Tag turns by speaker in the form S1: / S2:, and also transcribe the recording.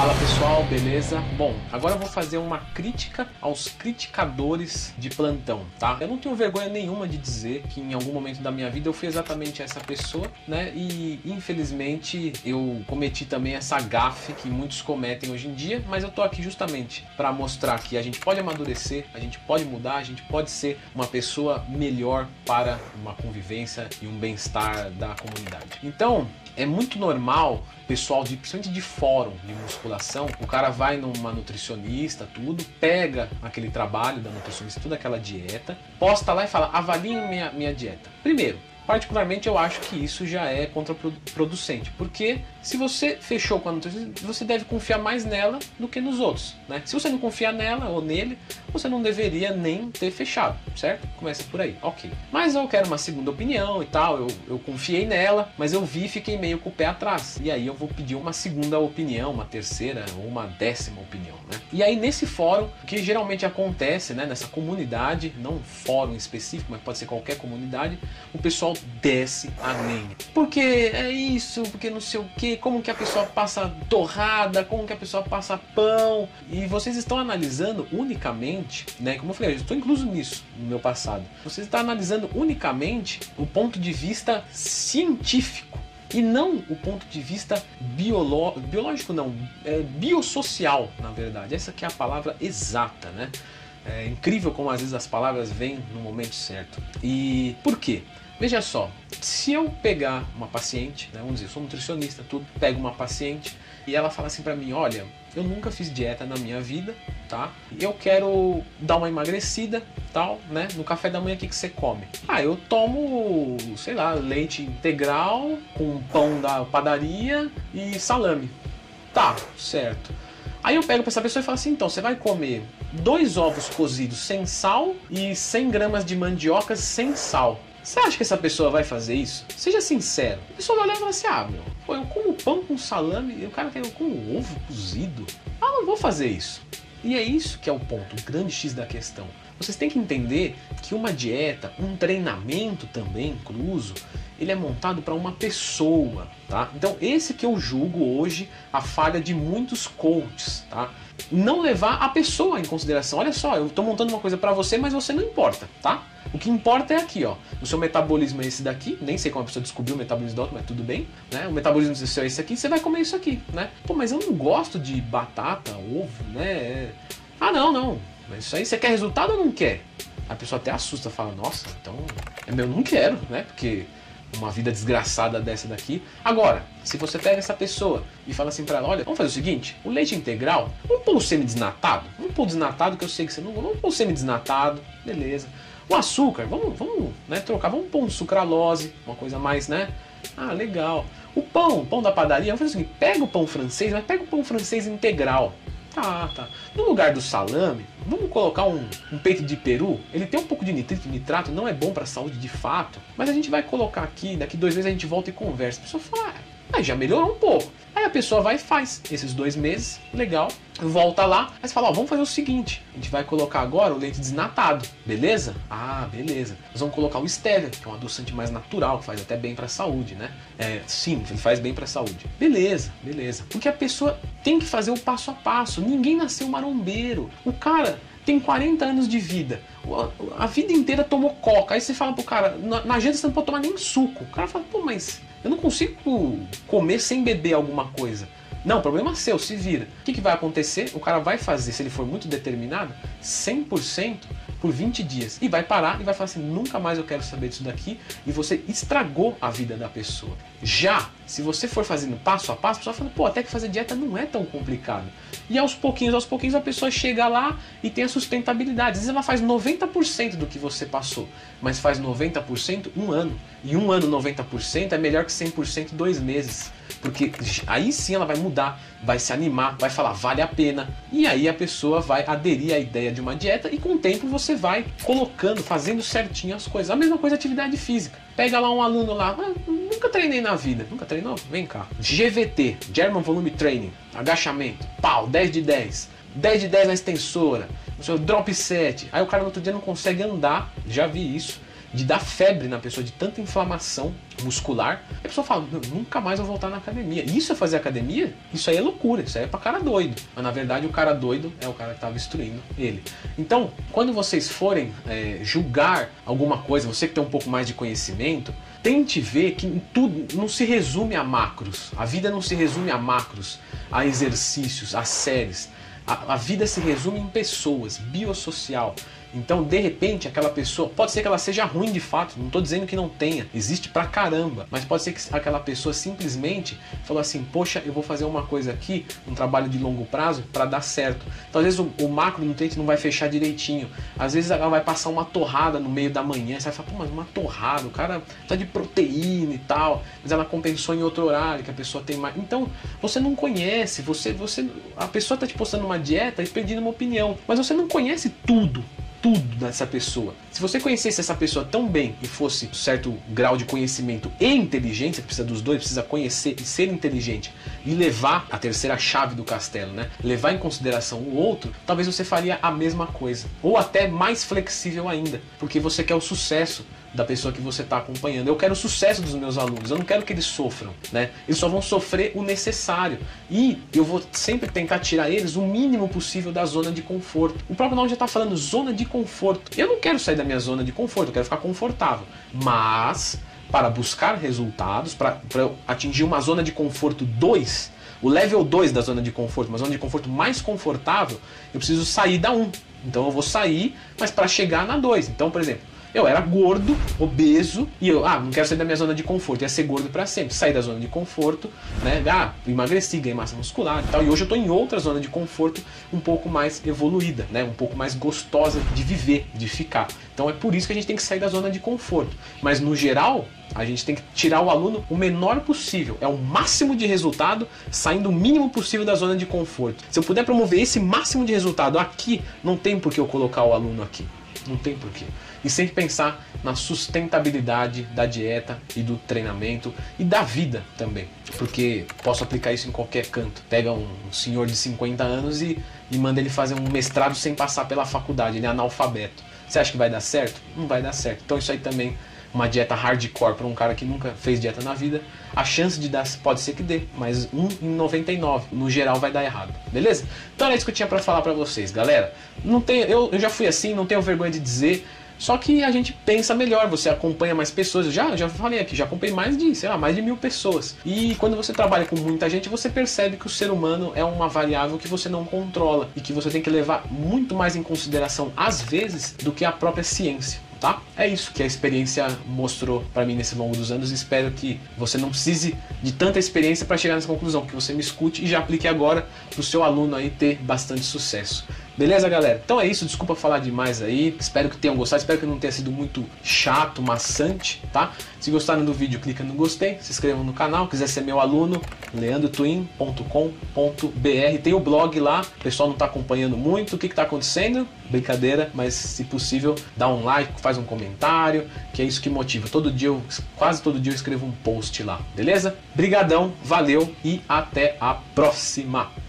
S1: Fala pessoal, beleza? Bom, agora eu vou fazer uma crítica aos criticadores de plantão, tá? Eu não tenho vergonha nenhuma de dizer que em algum momento da minha vida eu fui exatamente essa pessoa, né? E infelizmente eu cometi também essa gafe que muitos cometem hoje em dia, mas eu tô aqui justamente para mostrar que a gente pode amadurecer, a gente pode mudar, a gente pode ser uma pessoa melhor para uma convivência e um bem-estar da comunidade. Então, é muito normal, pessoal, de, principalmente de fórum de musculação, o cara vai numa nutricionista, tudo, pega aquele trabalho da nutricionista, toda aquela dieta, posta lá e fala, avalie minha, minha dieta. Primeiro, particularmente eu acho que isso já é contraproducente, porque se você fechou com a nutricionista, você deve confiar mais nela do que nos outros, né? Se você não confiar nela ou nele, você não deveria nem ter fechado, certo? Começa por aí, ok. Mas eu quero uma segunda opinião e tal, eu, eu confiei nela, mas eu vi e fiquei meio com o pé atrás. E aí eu vou pedir uma segunda opinião, uma terceira ou uma décima opinião, né? E aí nesse fórum, o que geralmente acontece, né, nessa comunidade, não um fórum específico, mas pode ser qualquer comunidade, o pessoal desce a lenha. Porque é isso, porque não sei o que, como que a pessoa passa torrada, como que a pessoa passa pão. E vocês estão analisando unicamente, né? Como eu falei, eu estou incluso nisso no meu passado. Vocês estão analisando unicamente o ponto de vista científico e não o ponto de vista biológico, biológico não, é biossocial, na verdade. Essa que é a palavra exata, né? É incrível como às vezes as palavras vêm no momento certo. E por quê? Veja só, se eu pegar uma paciente, né, vamos dizer, eu sou nutricionista, tudo, pego uma paciente e ela fala assim para mim, olha, eu nunca fiz dieta na minha vida, tá? Eu quero dar uma emagrecida, tal, né? No café da manhã o que, que você come? Ah, eu tomo, sei lá, leite integral com pão da padaria e salame. Tá, certo. Aí eu pego para essa pessoa e falo assim, então, você vai comer dois ovos cozidos sem sal e 100 gramas de mandioca sem sal. Você acha que essa pessoa vai fazer isso? Seja sincero. A pessoa vai olhar e falar assim: ah, meu, pô, eu como pão com salame e o cara quer eu como ovo cozido. Ah, não vou fazer isso. E é isso que é o ponto, o grande X da questão. Vocês têm que entender que uma dieta, um treinamento também incluso, ele é montado para uma pessoa, tá? Então esse que eu julgo hoje a falha de muitos coaches, tá? Não levar a pessoa em consideração. Olha só, eu estou montando uma coisa para você, mas você não importa, tá? O que importa é aqui, ó. O seu metabolismo é esse daqui. Nem sei como a pessoa descobriu o metabolismo do outro, mas tudo bem. Né? O metabolismo do seu é esse aqui. Você vai comer isso aqui, né? Pô, mas eu não gosto de batata, ovo, né? Ah, não, não. Mas isso aí você quer resultado ou não quer? A pessoa até assusta, fala, nossa, então eu não quero, né? Porque uma vida desgraçada dessa daqui. Agora, se você pega essa pessoa e fala assim para ela, olha, vamos fazer o seguinte, o leite integral, vamos pôr o semi-desnatado? Vamos pôr o desnatado, que eu sei que você não... Vamos pôr o semi-desnatado, beleza. O açúcar, vamos, vamos né, trocar, vamos pôr um sucralose, uma coisa mais, né? Ah, legal. O pão, pão da padaria, vamos fazer o seguinte, pega o pão francês, mas pega o pão francês integral. Tá, tá. No lugar do salame, vamos colocar um, um, peito de peru. Ele tem um pouco de nitrito nitrato, não é bom para a saúde de fato. Mas a gente vai colocar aqui, daqui dois meses a gente volta e conversa. A pessoa fala, ah, já melhorou um pouco. Aí a pessoa vai e faz esses dois meses, legal, volta lá, mas fala, ó, vamos fazer o seguinte, a gente vai colocar agora o leite desnatado, beleza? Ah, beleza. Nós vamos colocar o stevia, que é um adoçante mais natural, que faz até bem para a saúde, né? É, sim, faz bem para a saúde. Beleza, beleza. Porque a pessoa tem que fazer o passo a passo. Ninguém nasceu marombeiro. O cara tem 40 anos de vida, a vida inteira tomou coca. Aí você fala pro cara, na, janta você não pode tomar nem suco. O cara fala, pô, mas eu não consigo comer sem beber alguma coisa. Não, problema seu, se vira. O que, que vai acontecer? O cara vai fazer, se ele for muito determinado, 100% por 20 dias. E vai parar e vai falar assim: nunca mais eu quero saber disso daqui. E você estragou a vida da pessoa. Já, se você for fazendo passo a passo, a pessoa fala: pô, até que fazer dieta não é tão complicado. E aos pouquinhos, aos pouquinhos, a pessoa chega lá e tem a sustentabilidade. Às vezes ela faz 90% do que você passou, mas faz 90% um ano. E um ano 90% é melhor que 100% dois meses. Porque aí sim ela vai mudar, vai se animar, vai falar vale a pena. E aí a pessoa vai aderir à ideia de uma dieta e com o tempo você vai colocando, fazendo certinho as coisas. A mesma coisa atividade física. Pega lá um aluno lá, ah, nunca treinei na vida. Nunca treinou? Vem cá. GVT, German Volume Training, agachamento, pau, 10 de 10. 10 de 10 na extensora, o seu drop set. Aí o cara no outro dia não consegue andar, já vi isso de dar febre na pessoa, de tanta inflamação muscular. A pessoa fala, nunca mais vou voltar na academia. Isso é fazer academia? Isso aí é loucura, isso aí é pra cara doido. Mas na verdade o cara doido é o cara que tava instruindo ele. Então, quando vocês forem é, julgar alguma coisa, você que tem um pouco mais de conhecimento, tente ver que tudo não se resume a macros. A vida não se resume a macros, a exercícios, a séries. A, a vida se resume em pessoas, biosocial. Então, de repente, aquela pessoa, pode ser que ela seja ruim de fato, não estou dizendo que não tenha, existe pra caramba, mas pode ser que aquela pessoa simplesmente falou assim: Poxa, eu vou fazer uma coisa aqui, um trabalho de longo prazo, para dar certo. Então, às vezes, o, o não vai fechar direitinho, às vezes ela vai passar uma torrada no meio da manhã, você vai falar: Pô, mas uma torrada, o cara tá de proteína e tal, mas ela compensou em outro horário, que a pessoa tem mais. Então, você não conhece, você, você, a pessoa tá te postando uma dieta e pedindo uma opinião, mas você não conhece tudo tudo dessa pessoa. Se você conhecesse essa pessoa tão bem e fosse um certo grau de conhecimento e inteligência, precisa dos dois, precisa conhecer e ser inteligente e levar a terceira chave do castelo, né? Levar em consideração o outro, talvez você faria a mesma coisa, ou até mais flexível ainda, porque você quer o sucesso da pessoa que você está acompanhando. Eu quero o sucesso dos meus alunos, eu não quero que eles sofram, né? Eles só vão sofrer o necessário. E eu vou sempre tentar tirar eles o mínimo possível da zona de conforto. O próprio nome já está falando zona de conforto. Eu não quero sair da minha zona de conforto, eu quero ficar confortável. Mas para buscar resultados, para atingir uma zona de conforto 2, o level 2 da zona de conforto, uma zona de conforto mais confortável, eu preciso sair da 1. Um. Então eu vou sair, mas para chegar na 2. Então, por exemplo, eu era gordo, obeso, e eu, ah, não quero sair da minha zona de conforto, ia ser gordo para sempre. Sair da zona de conforto, né? Ah, emagreci, ganhei massa muscular e tal. E hoje eu tô em outra zona de conforto um pouco mais evoluída, né? Um pouco mais gostosa de viver, de ficar. Então é por isso que a gente tem que sair da zona de conforto. Mas no geral, a gente tem que tirar o aluno o menor possível. É o máximo de resultado saindo o mínimo possível da zona de conforto. Se eu puder promover esse máximo de resultado aqui, não tem por que eu colocar o aluno aqui. Não tem porquê. E sempre pensar na sustentabilidade da dieta e do treinamento e da vida também. Porque posso aplicar isso em qualquer canto. Pega um senhor de 50 anos e, e manda ele fazer um mestrado sem passar pela faculdade, ele é analfabeto. Você acha que vai dar certo? Não vai dar certo. Então isso aí também uma dieta hardcore para um cara que nunca fez dieta na vida, a chance de dar pode ser que dê, mas 1 em 99, no geral vai dar errado, beleza? Então era isso que eu tinha para falar para vocês, galera. Não tem, eu, eu já fui assim, não tenho vergonha de dizer. Só que a gente pensa melhor, você acompanha mais pessoas. Eu já, já falei aqui, já acompanhei mais de, sei lá, mais de mil pessoas. E quando você trabalha com muita gente, você percebe que o ser humano é uma variável que você não controla e que você tem que levar muito mais em consideração, às vezes, do que a própria ciência tá? É isso que a experiência mostrou para mim nesse longo dos anos. Espero que você não precise de tanta experiência para chegar nessa conclusão, que você me escute e já aplique agora para o seu aluno aí ter bastante sucesso. Beleza, galera? Então é isso, desculpa falar demais aí. Espero que tenham gostado, espero que não tenha sido muito chato, maçante, tá? Se gostaram do vídeo, clica no gostei, se inscrevam no canal, quiser ser meu aluno, leandrotwin.com.br. Tem o blog lá, o pessoal não está acompanhando muito o que está acontecendo, brincadeira, mas se possível, dá um like, faz um comentário, que é isso que motiva. Todo dia, eu, quase todo dia eu escrevo um post lá, beleza? Brigadão, valeu e até a próxima!